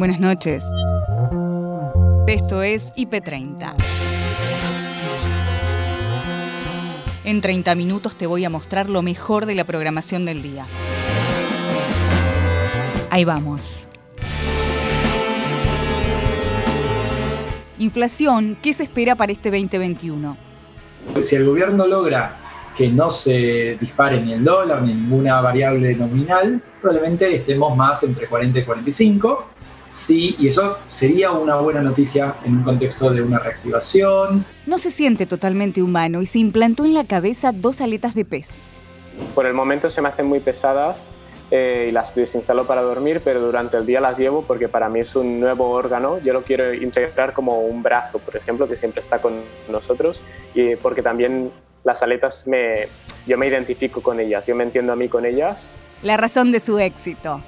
Buenas noches. Esto es IP30. En 30 minutos te voy a mostrar lo mejor de la programación del día. Ahí vamos. Inflación, ¿qué se espera para este 2021? Si el gobierno logra que no se dispare ni el dólar ni ninguna variable nominal, probablemente estemos más entre 40 y 45. Sí, y eso sería una buena noticia en un contexto de una reactivación. No se siente totalmente humano y se implantó en la cabeza dos aletas de pez. Por el momento se me hacen muy pesadas eh, y las desinstalo para dormir, pero durante el día las llevo porque para mí es un nuevo órgano. Yo lo quiero integrar como un brazo, por ejemplo, que siempre está con nosotros, y porque también las aletas me, yo me identifico con ellas, yo me entiendo a mí con ellas. La razón de su éxito.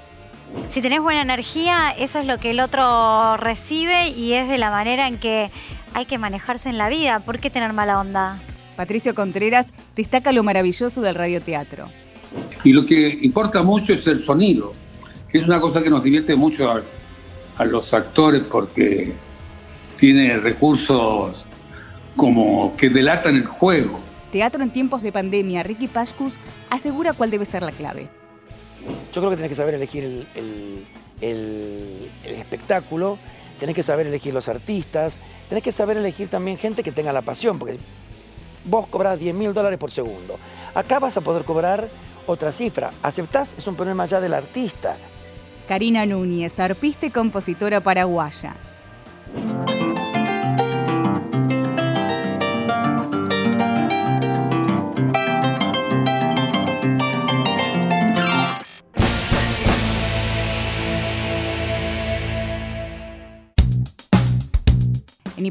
Si tenés buena energía, eso es lo que el otro recibe y es de la manera en que hay que manejarse en la vida. ¿Por qué tener mala onda? Patricio Contreras destaca lo maravilloso del radioteatro. Y lo que importa mucho es el sonido, que es una cosa que nos divierte mucho a, a los actores porque tiene recursos como que delatan el juego. Teatro en tiempos de pandemia, Ricky Pascus asegura cuál debe ser la clave. Yo creo que tenés que saber elegir el, espectáculo, tenés que saber elegir los artistas, tenés que saber elegir también gente que tenga la pasión, porque vos cobras 10 mil dólares por segundo. Acá vas a poder cobrar otra cifra. ¿Aceptás? Es un problema ya del artista. Karina Núñez, arpista y compositora paraguaya.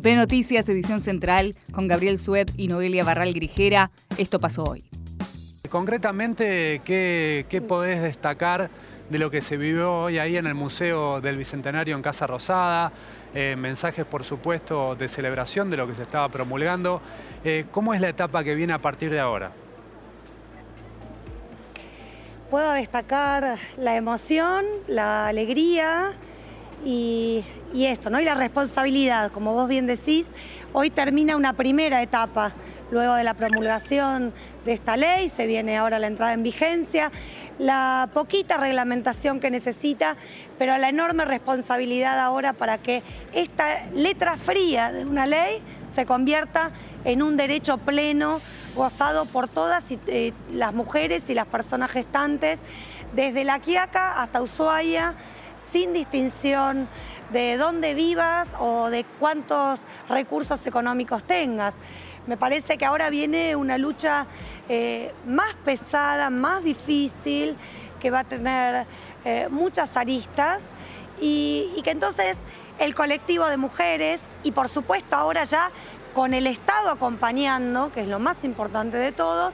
IP Noticias, edición central, con Gabriel Sued y Noelia Barral Grijera, esto pasó hoy. Concretamente, ¿qué, ¿qué, podés destacar de lo que se vivió hoy ahí en el Museo del Bicentenario en Casa Rosada? Eh, mensajes, por supuesto, de celebración de lo que se estaba promulgando. Eh, ¿Cómo es la etapa que viene a partir de ahora? Puedo destacar la emoción, la alegría, y, y, esto, ¿no? Y la responsabilidad, como vos bien decís, hoy termina una primera etapa. Luego de la promulgación de esta ley, se viene ahora la entrada en vigencia, la poquita reglamentación que necesita, pero la enorme responsabilidad ahora para que esta letra fría de una ley se convierta en un derecho pleno, gozado por todas eh, las mujeres y las personas gestantes, desde La Quiaca hasta Ushuaia, sin distinción de dónde vivas o de cuántos recursos económicos tengas. Me parece que ahora viene una lucha eh, más pesada, más difícil, que va a tener eh, muchas aristas y, y que entonces el colectivo de mujeres y por supuesto ahora ya con el Estado acompañando, que es lo más importante de todos,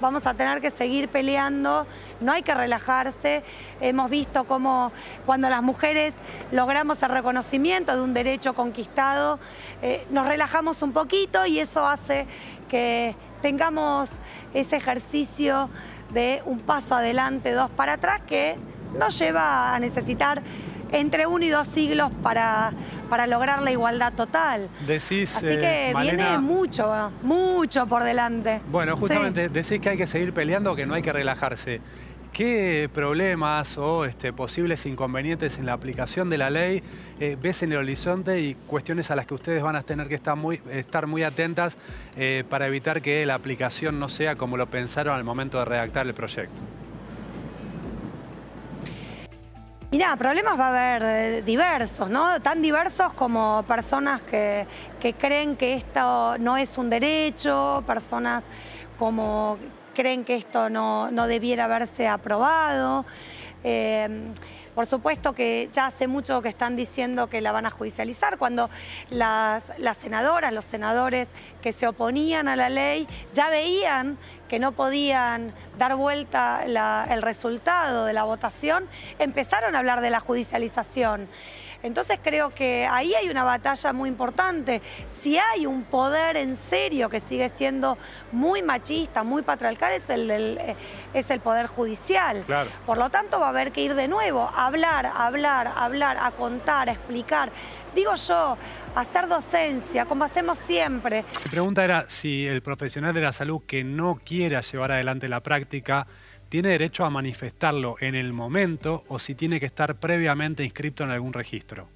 vamos a tener que seguir peleando, no hay que relajarse. Hemos visto cómo cuando las mujeres logramos el reconocimiento de un derecho conquistado, eh, nos relajamos un poquito y eso hace que tengamos ese ejercicio de un paso adelante, dos para atrás, que nos lleva a necesitar entre uno y dos siglos para, para lograr la igualdad total. Decís, Así que eh, Malena, viene mucho, mucho por delante. Bueno, justamente Sí. decís que hay que seguir peleando, que no hay que relajarse. ¿Qué problemas o este, posibles inconvenientes en la aplicación de la ley eh, ves en el horizonte y cuestiones a las que ustedes van a tener que estar muy, estar muy atentas eh, para evitar que la aplicación no sea como lo pensaron al momento de redactar el proyecto? Mirá, problemas va a haber eh, diversos, ¿no? Tan diversos como personas que, que creen que esto no es un derecho, personas como creen que esto no, no debiera haberse aprobado. Eh, por supuesto que ya hace mucho que están diciendo que la van a judicializar, cuando las, las senadoras, los senadores que se oponían a la ley ya veían que no podían dar vuelta la- el resultado de la votación, empezaron a hablar de la judicialización. Entonces creo que ahí hay una batalla muy importante. Si hay un poder en serio que sigue siendo muy machista, muy patriarcal, es el, eh, es el poder judicial. Claro. Por lo tanto, va a haber que ir de nuevo a hablar, hablar, hablar, a contar, a explicar. Digo yo, hacer docencia, como hacemos siempre. Mi pregunta era si el profesional de la salud que no quiera llevar adelante la práctica tiene derecho a manifestarlo en el momento o si tiene que estar previamente inscrito en algún registro.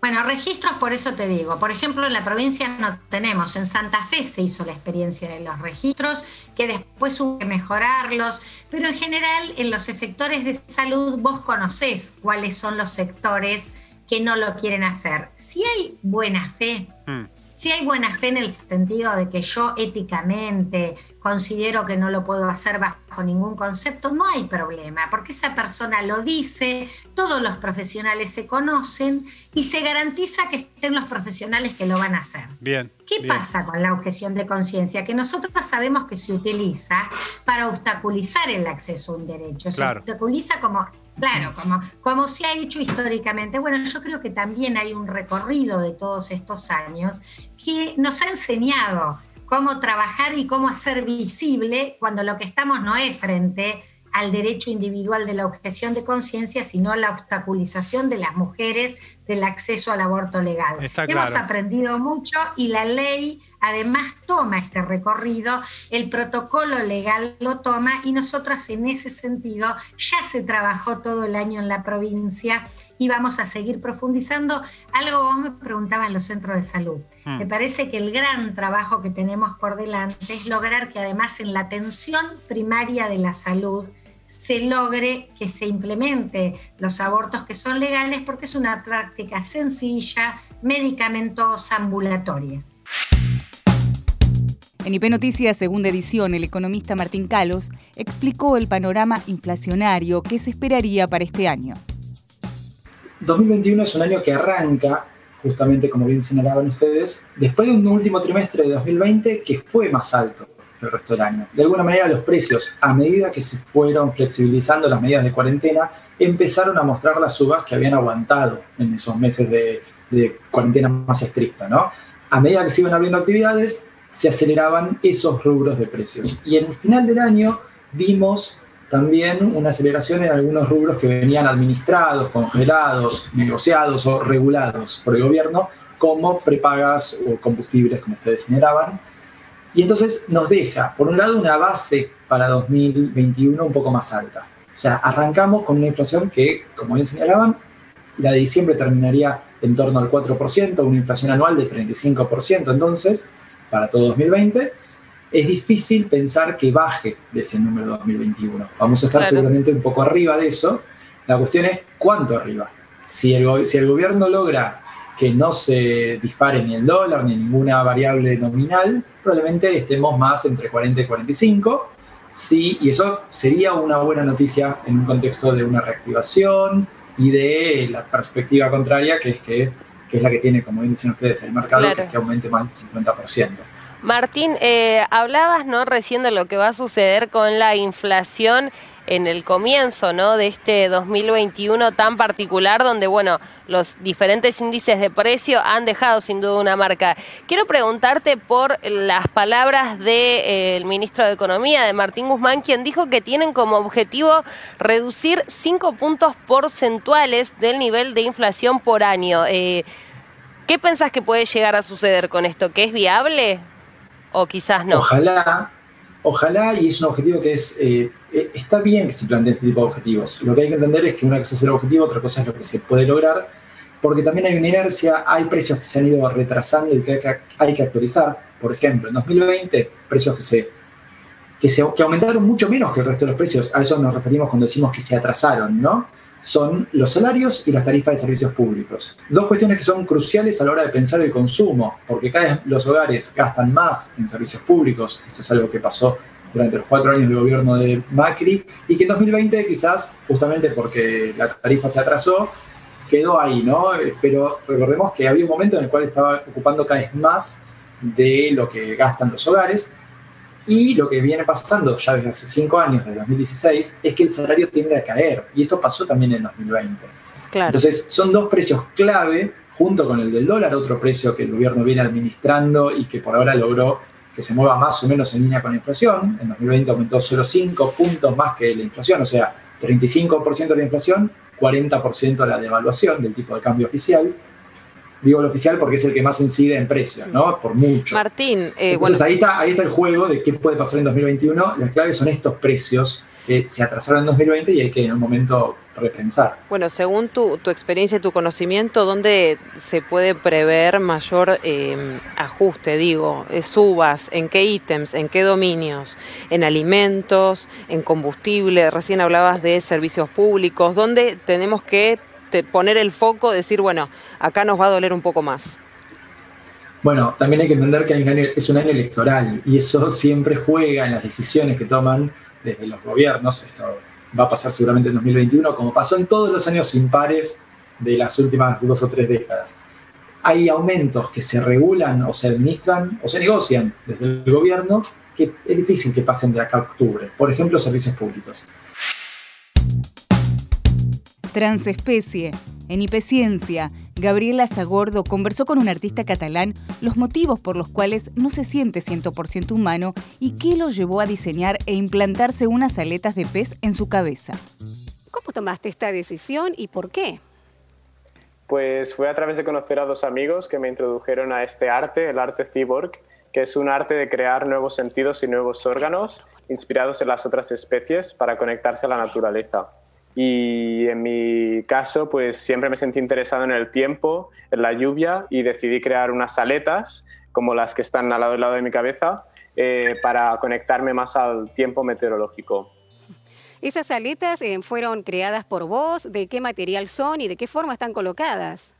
Bueno, registros, por eso te digo. Por ejemplo, en la provincia no tenemos. En Santa Fe se hizo la experiencia de los registros, que después hubo que mejorarlos. Pero en general, en los efectores de salud, vos conocés cuáles son los sectores que no lo quieren hacer. Si hay buena fe, mm. si hay buena fe en el sentido de que yo éticamente considero que no lo puedo hacer bajo ningún concepto, no hay problema, porque esa persona lo dice, todos los profesionales se conocen y se garantiza que estén los profesionales que lo van a hacer. Bien. ¿Qué pasa con la objeción de conciencia? Que nosotros sabemos que se utiliza para obstaculizar el acceso a un derecho. Se obstaculiza como Claro, como, como se ha hecho históricamente. Bueno, yo creo que también hay un recorrido de todos estos años que nos ha enseñado cómo trabajar y cómo hacer visible cuando lo que estamos no es frente al derecho individual de la objeción de conciencia, sino la obstaculización de las mujeres del acceso al aborto legal. Hemos aprendido mucho y la ley además toma este recorrido, el protocolo legal lo toma y nosotros en ese sentido ya se trabajó todo el año en la provincia y vamos a seguir profundizando. Algo vos me preguntabas en los centros de salud. Mm. Me parece que el gran trabajo que tenemos por delante es lograr que además en la atención primaria de la salud se logre que se implemente los abortos que son legales porque es una práctica sencilla, medicamentosa, ambulatoria. En IP Noticias, segunda edición, el economista Martín Calos explicó el panorama inflacionario que se esperaría para este año. 2021 es un año que arranca, justamente como bien señalaban ustedes, después de un último trimestre de 2020 que fue más alto que el resto del año. De alguna manera los precios, a medida que se fueron flexibilizando las medidas de cuarentena, empezaron a mostrar las subas que habían aguantado en esos meses de, de cuarentena más estricta. ¿no? A medida que se iban abriendo actividades, se aceleraban esos rubros de precios. Y en el final del año vimos también una aceleración en algunos rubros que venían administrados, congelados, negociados o regulados por el gobierno, como prepagas o combustibles, como ustedes señalaban. Y entonces nos deja, por un lado, una base para 2021 un poco más alta. O sea, arrancamos con una inflación que, como bien señalaban, la de diciembre terminaría en torno al 4%, una inflación anual de 35%. Entonces, para todo 2020, es difícil pensar que baje de ese número 2021. Vamos a estar seguramente un poco arriba de eso. La cuestión es cuánto arriba. Si el, si el gobierno logra que no se dispare ni el dólar ni ninguna variable nominal, probablemente estemos más entre 40 y 45. Sí, y eso sería una buena noticia en un contexto de una reactivación y de la perspectiva contraria, que es que que es la que tiene, como dicen ustedes, el mercado, que es que aumente más del 50%. Martín, eh, hablabas ¿no? recién de lo que va a suceder con la inflación en el comienzo ¿no? de este 2021 tan particular, donde bueno, los diferentes índices de precio han dejado sin duda una marca. Quiero preguntarte por las palabras del ministro de Economía, de Martín Guzmán, quien dijo que tienen como objetivo reducir 5 puntos porcentuales del nivel de inflación por año. Eh, ¿Qué pensás que puede llegar a suceder con esto? ¿Que es viable? ¿O quizás no? Ojalá, ojalá, y es un objetivo que es, eh, eh, está bien que se planteen este tipo de objetivos. Lo que hay que entender es que una cosa es el objetivo, otra cosa es lo que se puede lograr, porque también hay una inercia, hay precios que se han ido retrasando y que hay que, actualizar. Por ejemplo, en 2020, precios que se, que se que aumentaron mucho menos que el resto de los precios, a eso nos referimos cuando decimos que se atrasaron, ¿no? son los salarios y las tarifas de servicios públicos. Dos cuestiones que son cruciales a la hora de pensar el consumo, porque cada vez los hogares gastan más en servicios públicos, esto es algo que pasó durante los cuatro años del gobierno de Macri, y que en 2020 quizás, justamente porque la tarifa se atrasó, quedó ahí, ¿no? Pero recordemos que había un momento en el cual estaba ocupando cada vez más de lo que gastan los hogares, y lo que viene pasando ya desde hace cinco años, desde 2016, es que el salario tiende a caer. Y esto pasó también en 2020. Entonces, son dos precios clave, junto con el del dólar, otro precio que el gobierno viene administrando y que por ahora logró que se mueva más o menos en línea con la inflación. En 2020 aumentó solo 5 puntos más que la inflación, o sea, 35% de la inflación 40% la devaluación del tipo de cambio oficial. Digo el oficial porque es el que más incide en precios, ¿no? Por mucho. Martín, eh, Entonces, ahí, está, ahí está el juego de qué puede pasar en 2021. Las claves son estos precios que se atrasaron en 2020 y hay que en un momento repensar. Bueno, según tu, experiencia y tu conocimiento, ¿dónde se puede prever mayor em, ajuste? Digo, eh, subas, ¿en qué ítems, en qué dominios? ¿En alimentos, en combustible? Recién hablabas de servicios públicos. ¿Dónde tenemos que poner el foco, decir, bueno, acá nos va a doler un poco más? Bueno, también hay que entender que es un año electoral y eso siempre juega en las decisiones que toman desde los gobiernos. Esto va a pasar seguramente en 2021, como pasó en todos los años impares de las últimas dos o tres décadas. Hay aumentos que se regulan o se administran o se negocian desde el gobierno que es difícil que pasen de acá a octubre. Por ejemplo, servicios públicos. Transespecie. En Hipeciencia, Gabriela Zagordo conversó con un artista catalán los motivos por los cuales no se siente 100% humano y qué lo llevó a diseñar e implantarse unas aletas de pez en su cabeza. ¿Cómo tomaste esta decisión y por qué? Pues fue a través de conocer a dos amigos que me introdujeron a este arte, el arte cyborg, que es un arte de crear nuevos sentidos y nuevos órganos inspirados en las otras especies para conectarse a la naturaleza. Y en mi caso, pues siempre me sentí interesado en el tiempo, en la lluvia y decidí crear unas aletas como las que están al lado del lado de mi cabeza eh, para conectarme más al tiempo meteorológico. ¿Esas aletas eh, fueron creadas por vos? ¿De qué material son y de qué forma están colocadas?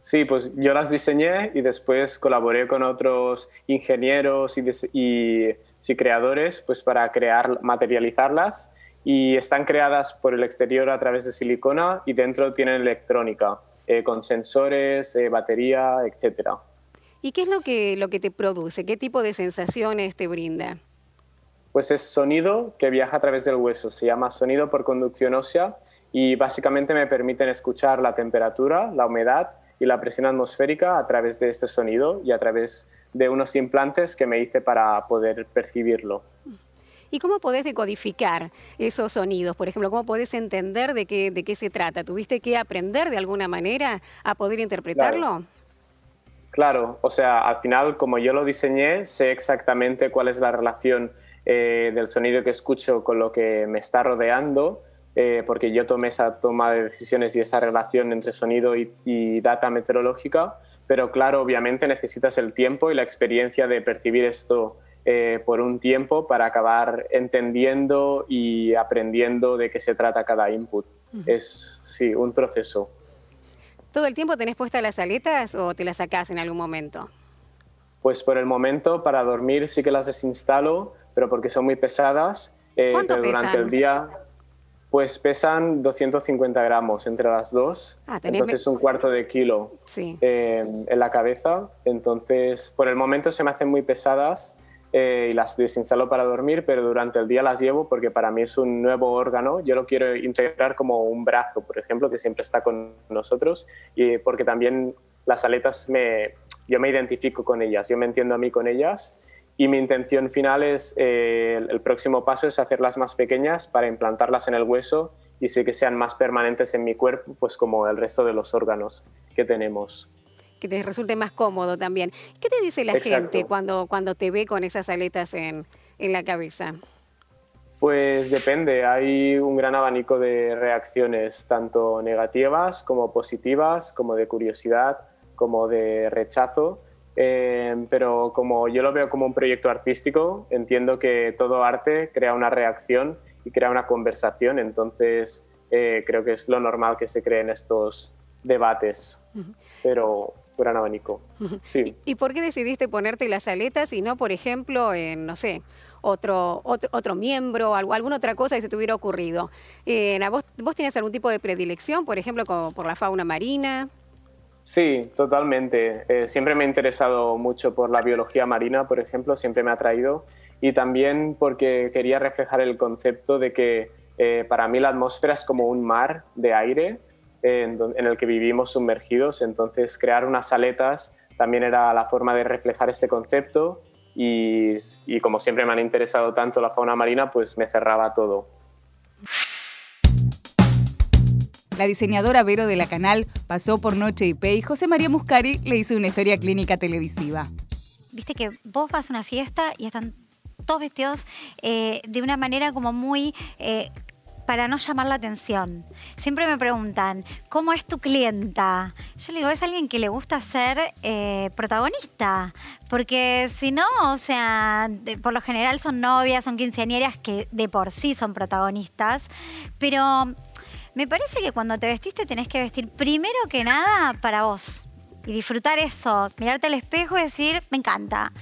Sí, pues yo las diseñé y después colaboré con otros ingenieros y, y creadores pues para crear, materializarlas y están creadas por el exterior a través de silicona y dentro tienen electrónica, eh, con sensores, eh, batería, etc. ¿Y qué es lo que, lo que te produce? ¿Qué tipo de sensaciones te brinda? Pues es sonido que viaja a través del hueso, se llama sonido por conducción ósea y básicamente me permiten escuchar la temperatura, la humedad y la presión atmosférica a través de este sonido y a través de unos implantes que me hice para poder percibirlo. ¿Y cómo podés decodificar esos sonidos? Por ejemplo, ¿cómo podés entender de qué, se trata? ¿Tuviste que aprender de alguna manera a poder interpretarlo? Claro. o sea, al final, como yo lo diseñé, sé exactamente cuál es la relación eh, del sonido que escucho con lo que me está rodeando, eh, porque yo tomé esa toma de decisiones y esa relación entre sonido y, y data meteorológica, pero claro, obviamente necesitas el tiempo y la experiencia de percibir esto eh, por un tiempo para acabar entendiendo y aprendiendo de qué se trata cada input. Es, sí, un proceso. ¿Todo el tiempo tenés puestas las aletas o te las sacás en algún momento? Pues por el momento, para dormir sí que las desinstalo, pero porque son muy pesadas. Eh, ¿Cuánto pero durante el día, pues pesan 250 gramos entre las dos. Ah, entonces un cuarto de kilo eh, en la cabeza. Entonces, por el momento se me hacen muy pesadas eh, y las desinstalo para dormir, pero durante el día las llevo porque para mí es un nuevo órgano. Yo lo quiero integrar como un brazo, por ejemplo, que siempre está con nosotros, y porque también las aletas, me, yo me identifico con ellas, yo me entiendo a mí con ellas. Y mi intención final es, eh, el próximo paso es hacerlas más pequeñas para implantarlas en el hueso y sé que sean más permanentes en mi cuerpo, pues como el resto de los órganos que tenemos que te resulte más cómodo también. ¿Qué te dice la gente cuando, cuando te ve con esas aletas en, en la cabeza? Pues depende, hay un gran abanico de reacciones, tanto negativas como positivas, como de curiosidad, como de rechazo. Eh, pero como yo lo veo como un proyecto artístico, entiendo que todo arte crea una reacción y crea una conversación, entonces eh, creo que es lo normal que se creen estos debates. Pero gran abanico. Sí. ¿Y, por qué decidiste ponerte las aletas y no, por ejemplo, en, no sé, otro, otro, otro miembro o alguna otra cosa que se te hubiera ocurrido? Eh, ¿vos, ¿Vos tienes algún tipo de predilección, por ejemplo, como por la fauna marina? Sí, totalmente. Eh, siempre me ha interesado mucho por la biología marina, por ejemplo, siempre me ha atraído. Y también porque quería reflejar el concepto de que eh, para mí la atmósfera es como un mar de aire en, el que vivimos sumergidos. Entonces, crear unas aletas también era la forma de reflejar este concepto y, y como siempre me han interesado tanto la fauna marina, pues me cerraba todo. La diseñadora Vero de la Canal pasó por Noche IP y José María Muscari le hizo una historia clínica televisiva. Viste que vos vas a una fiesta y están todos vestidos eh, de una manera como muy eh, para no llamar la atención. Siempre me preguntan, ¿cómo es tu clienta? Yo le digo, es alguien que le gusta ser eh, protagonista, porque si no, o sea, por lo general son novias, son quinceañeras que de por sí son protagonistas, pero me parece que cuando te vestiste tenés que vestir primero que nada para vos y disfrutar eso, mirarte al espejo y decir, me encanta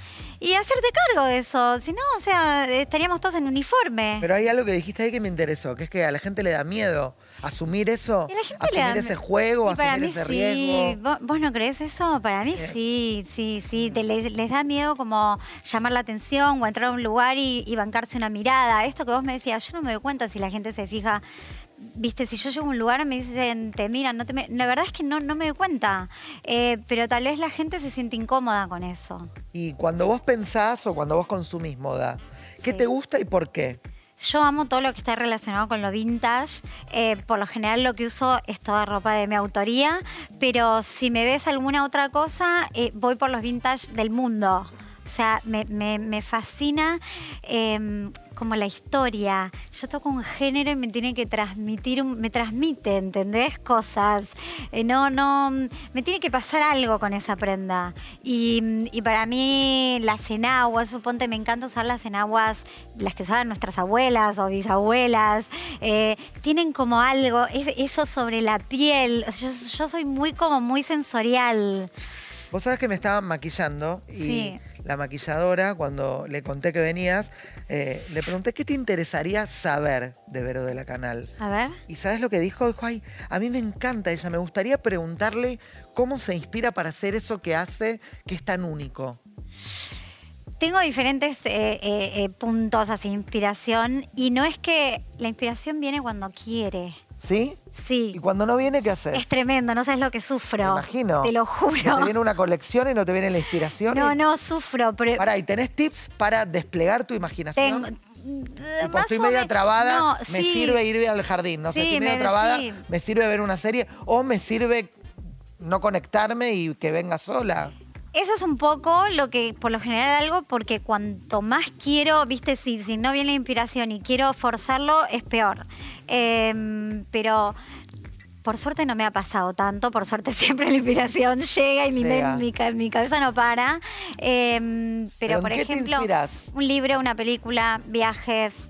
y hacerte cargo de eso. Si no, o sea, estaríamos todos en uniforme. Pero hay algo que dijiste ahí que me interesó, que es que a la gente le da miedo asumir eso, asumir ese juego, asumir ese riesgo. ¿Vos, no crees eso? Para mí sí, sí, sí. les, da miedo como llamar la atención o entrar a un lugar y, y bancarse una mirada. Esto que vos me decías, yo no me doy cuenta si la gente se fija viste, si yo llego a un lugar me dicen, te miran, no te la verdad es que no, no me doy cuenta, eh, pero tal vez la gente se siente incómoda con eso. Y cuando vos pensás o cuando vos consumís moda, ¿qué te gusta y por qué? Yo amo todo lo que está relacionado con lo vintage. Eh, por lo general lo que uso es toda ropa de mi autoría, pero si me ves alguna otra cosa, eh, voy por los vintage del mundo. O sea, me, me, fascina em, como la historia. Yo toco un género y me tiene que transmitir, me transmite, ¿entendés? Cosas. Eh, no, no, me tiene que pasar algo con esa prenda. Y, para mí las enaguas, suponte, me encanta usar las enaguas, las que usaban nuestras abuelas o bisabuelas. Eh, tienen como algo, eso sobre la piel. Yo, yo soy muy como muy sensorial. Vos sabés que me estaban maquillando y la maquilladora, cuando le conté que venías, eh, le pregunté qué te interesaría saber de Vero de la Canal. A ver. ¿Y sabes lo que dijo? Dijo, ay, a mí me encanta ella, me gustaría preguntarle cómo se inspira para hacer eso que hace, que es tan único. Tengo diferentes eh, eh, puntos así, inspiración, y no es que la inspiración viene cuando quiere. ¿Sí? Sí. ¿Y cuando no viene, qué haces? Es tremendo, no sabes lo que sufro. Me imagino. Te lo juro. ¿Te viene una colección y no te viene la inspiración? No, no, sufro. Pero... Pará, ¿y tenés tips para desplegar tu imaginación? Tengo... Tipo, estoy media trabada, me sirve ir al jardín. No sé, si media trabada, me sirve ver una serie o me sirve no conectarme y que venga sola. Eso es un poco lo que, por lo general, algo, porque cuanto más quiero, viste, si, si no viene la inspiración y quiero forzarlo, es peor. Em, pero por suerte no me ha pasado tanto, por suerte siempre la inspiración llega y mi, mi, cabeza no para. Em, pero, por ejemplo, un libro, una película, viajes,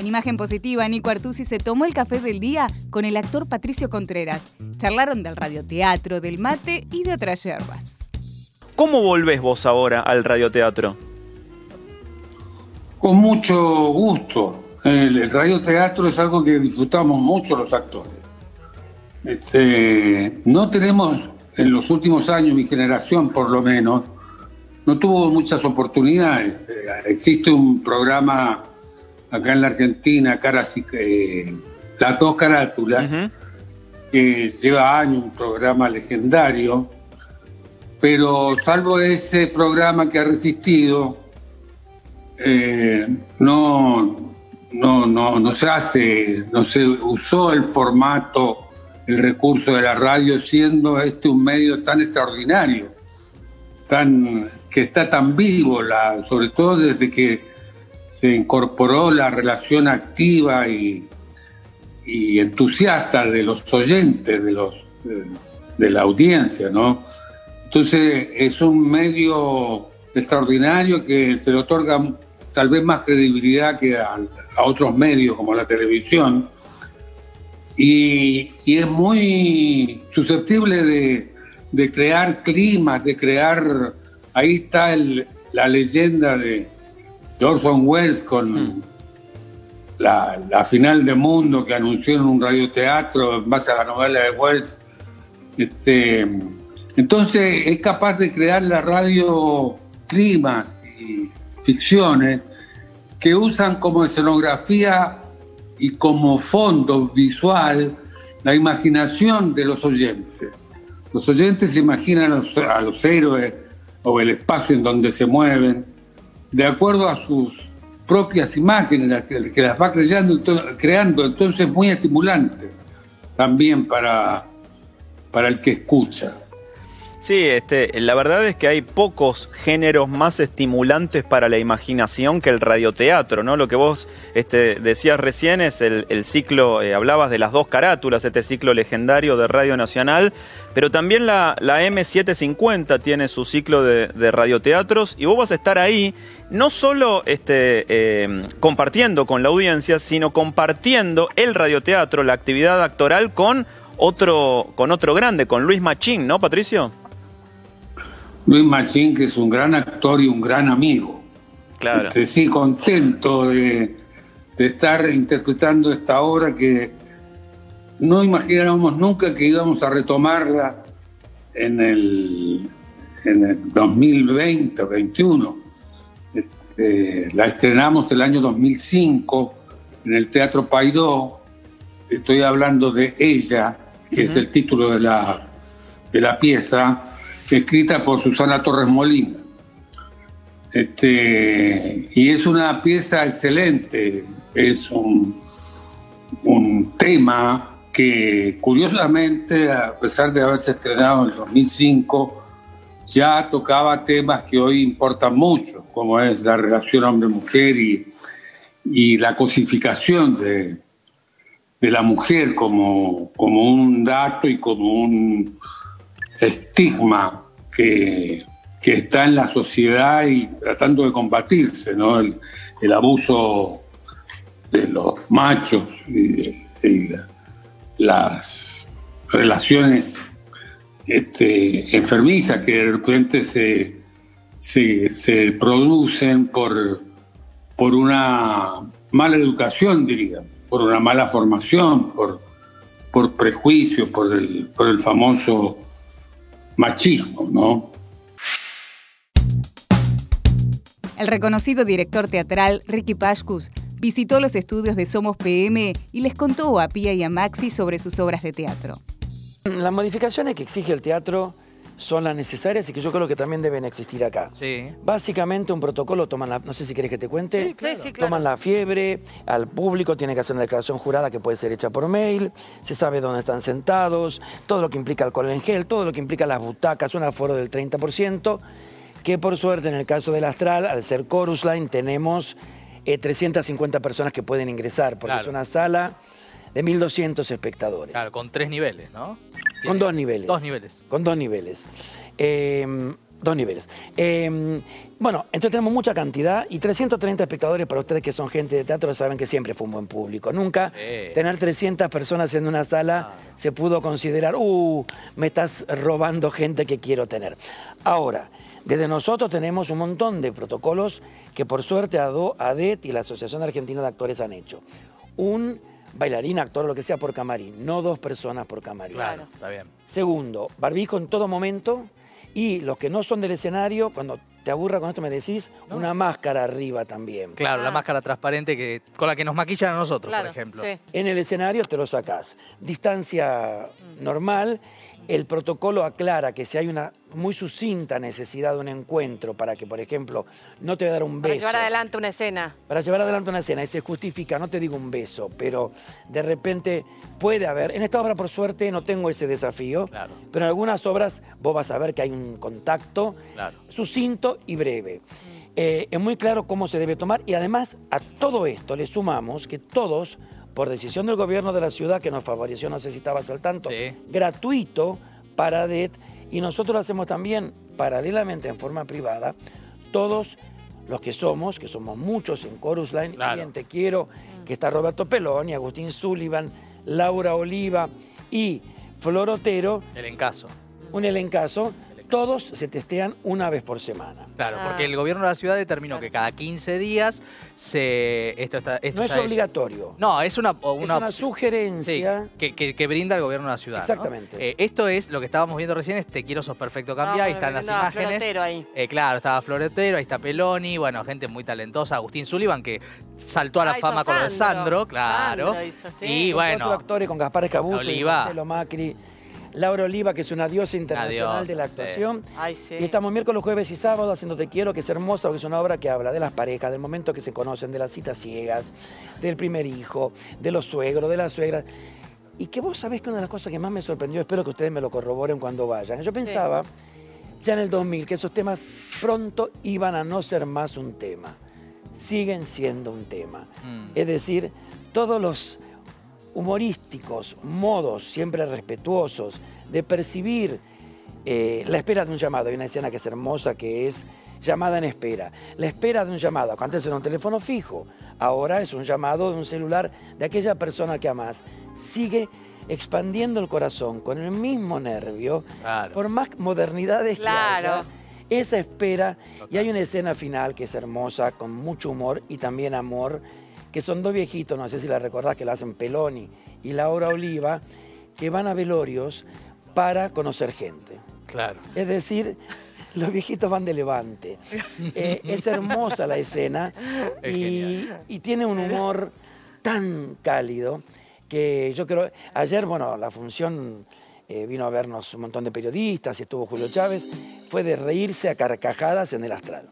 en imagen positiva, Nico Artusi se tomó el café del día con el actor Patricio Contreras. Charlaron del radioteatro, del mate y de otras yerbas. ¿Cómo volvés vos ahora al radioteatro? Con mucho gusto. El, radioteatro es algo que disfrutamos mucho los actores. Este, no tenemos, en los últimos años, mi generación por lo menos, no tuvo muchas oportunidades. Existe un programa acá en la Argentina, caras eh, Las dos carátulas, que lleva años, un programa legendario, pero salvo ese programa que ha resistido, eh, no, no, no, no se hace, no se usó el formato, el recurso de la radio, siendo este un medio tan extraordinario, tan, que está tan vivo, la, sobre todo desde que se incorporó la relación activa y, entusiasta de los oyentes, de, los, de, la audiencia, ¿no? Entonces es un medio extraordinario que se le otorga tal vez más credibilidad que a, otros medios como la televisión y, es muy susceptible de, crear climas, de crear, ahí está la leyenda de, de Orson Welles con hmm. la, final de Mundo que anunció en un radioteatro en base a la novela de Welles. Este, entonces es capaz de crear la radio climas y ficciones que usan como escenografía y como fondo visual la imaginación de los oyentes. Los oyentes se imaginan a los héroes o el espacio en donde se mueven, de acuerdo a sus propias imágenes, que, las va creando, creando, entonces es muy estimulante también para, para el que escucha. Sí, este, la verdad es que hay pocos géneros más estimulantes para la imaginación que el radioteatro, ¿no? Lo que vos este, decías recién es el, ciclo, eh, hablabas de las dos carátulas, este ciclo legendario de Radio Nacional, pero también la, M750 tiene su ciclo de, radioteatros y vos vas a estar ahí no solo este, eh, compartiendo con la audiencia, sino compartiendo el radioteatro, la actividad actoral con otro, con otro grande, con Luis Machín, ¿no, Patricio? Luis Machín, que es un gran actor y un gran amigo. Claro. Este, sí, contento de, estar interpretando esta obra que no imaginábamos nunca que íbamos a retomarla en el, en el 2020 o 2021. Este, la estrenamos el año 2005 en el Teatro Paidó. Estoy hablando de Ella, que es el título de la, de la pieza escrita por Susana Torres Molina. Este, y es una pieza excelente, es un, un tema que curiosamente, a pesar de haberse estrenado en el 2005, ya tocaba temas que hoy importan mucho, como es la relación hombre-mujer y, y, la cosificación de, de la mujer como, como un dato y como un estigma que, está en la sociedad y tratando de combatirse, ¿no? El, abuso de los machos y, las relaciones este, enfermizas que de repente se, se, producen por, por una mala educación, diría, por una mala formación, por, por prejuicio, por el, por el famoso machismo, ¿no? El reconocido director teatral Ricky Pashkus visitó los estudios de Somos PM y les contó a Pia y a Maxi sobre sus obras de teatro. Las modificaciones que exige el teatro son las necesarias y que yo creo que también deben existir acá. Sí. Básicamente un protocolo, toman la, no sé si querés que te cuente, sí, sí, claro. toman la fiebre, al público tiene que hacer una declaración jurada que puede ser hecha por mail, se sabe dónde están sentados, todo lo que implica alcohol en gel, todo lo que implica las butacas, un aforo del 30%, que por suerte en el caso del Astral, al ser Chorus Line, tenemos 350 eh, personas que pueden ingresar, porque es una sala de 1.200 espectadores. Claro, con tres niveles, ¿no? Con dos niveles. Dos niveles. Con dos niveles. Em, dos niveles. Em, bueno, entonces tenemos mucha cantidad y 330 espectadores para ustedes que son gente de teatro saben que siempre fue un buen público. Nunca tener 300 personas en una sala ah. se pudo considerar, uh, me estás robando gente que quiero tener. Ahora, desde nosotros tenemos un montón de protocolos que por suerte ADET y la Asociación Argentina de Actores han hecho. Un bailarín, actor, lo que sea, por camarín, no dos personas por camarín. Claro, está bien. Segundo, barbijo en todo momento y los que no son del escenario, cuando te aburra con esto me decís, una máscara arriba también. Claro, la ah. máscara transparente que, con la que nos maquillan a nosotros, por ejemplo. En el escenario te lo sacás. Distancia normal el protocolo aclara que si hay una muy sucinta necesidad de un encuentro para que, por ejemplo, no te voy a dar un beso. Para llevar adelante una escena. Para llevar adelante una escena y se justifica, no te digo un beso, pero de repente puede haber. En esta obra, por suerte, no tengo ese desafío, pero en algunas obras vos vas a ver que hay un contacto sucinto y breve. Eh, es muy claro cómo se debe tomar y además a todo esto le sumamos que todos por decisión del gobierno de la ciudad que nos favoreció, no sé si estabas al tanto, gratuito para DET y nosotros lo hacemos también paralelamente en forma privada, todos los que somos, que somos muchos en Chorus Line, bien te quiero, que está Roberto Peloni, Agustín Sullivan, Laura Oliva y Florotero. El encaso. Un elencazo todos se testean una vez por semana. Claro, porque el gobierno de la ciudad determinó que cada 15 días se... Esto está, no es obligatorio. No, es una, una, sugerencia. que, brinda el gobierno de la ciudad. Exactamente. Eh, esto es lo que estábamos viendo recién, es Te quiero sos perfecto cambiar, ahí están las imágenes. ahí. Eh, claro, estaba Florotero, ahí está Peloni, bueno, gente muy talentosa, Agustín Sullivan, que saltó a la fama con el Sandro, claro. y bueno. Con actores, con Gaspar Escabuzzo, Marcelo Macri. Laura Oliva, que es una diosa internacional de la actuación. Y estamos miércoles, jueves y sábado haciendo Te Quiero, que es hermosa, que es una obra que habla de las parejas, del momento que se conocen, de las citas ciegas, del primer hijo, de los suegros, de las suegras. Y que vos sabés que una de las cosas que más me sorprendió, espero que ustedes me lo corroboren cuando vayan. Yo pensaba, ya en el 2000, que esos temas pronto iban a no ser más un tema. Siguen siendo un tema. Mm. Es decir, todos los humorísticos, modos siempre respetuosos de percibir eh, la espera de un llamado. Hay una escena que es hermosa que es llamada en espera. La espera de un llamado, antes era un teléfono fijo, ahora es un llamado de un celular de aquella persona que amas. Sigue expandiendo el corazón con el mismo nervio, por más modernidades que haya. Esa espera, y hay una escena final que es hermosa, con mucho humor y también amor, que son dos viejitos, no sé si la recordás, que la hacen Peloni y Laura Oliva, que van a velorios para conocer gente. Claro. Es decir, los viejitos van de levante. Eh, es hermosa la escena y, tiene un humor tan cálido que yo creo, ayer, bueno, la función eh, vino a vernos un montón de periodistas y estuvo Julio Chávez, fue de reírse a carcajadas en el astral.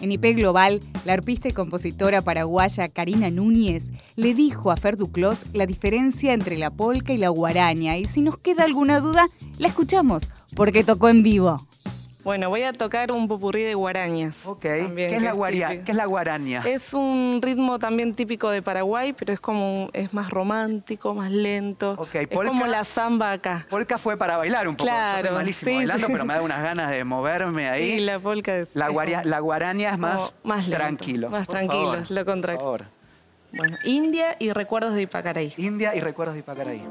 En IP Global, la arpista y compositora paraguaya Karina Núñez le dijo a Fer Duclos la diferencia entre la polca y la guaraña y si nos queda alguna duda, la escuchamos porque tocó en vivo. Bueno, voy a tocar un popurrí de guarañas. Ok. ¿Qué, es la guaraña? ¿Qué es la guaraña? Es un ritmo también típico de Paraguay, pero es como es más romántico, más lento. Okay. Es como la samba acá. Polka fue para bailar un poco. Claro. soy malísimo bailando, pero me da unas ganas de moverme ahí. Sí, la polka es. La, la guaraña es más, más tranquilo. Más tranquilo, lo contrario. Favor. Bueno, India y recuerdos de Ipacaraí. India y recuerdos de Ipacaraí.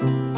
Bye.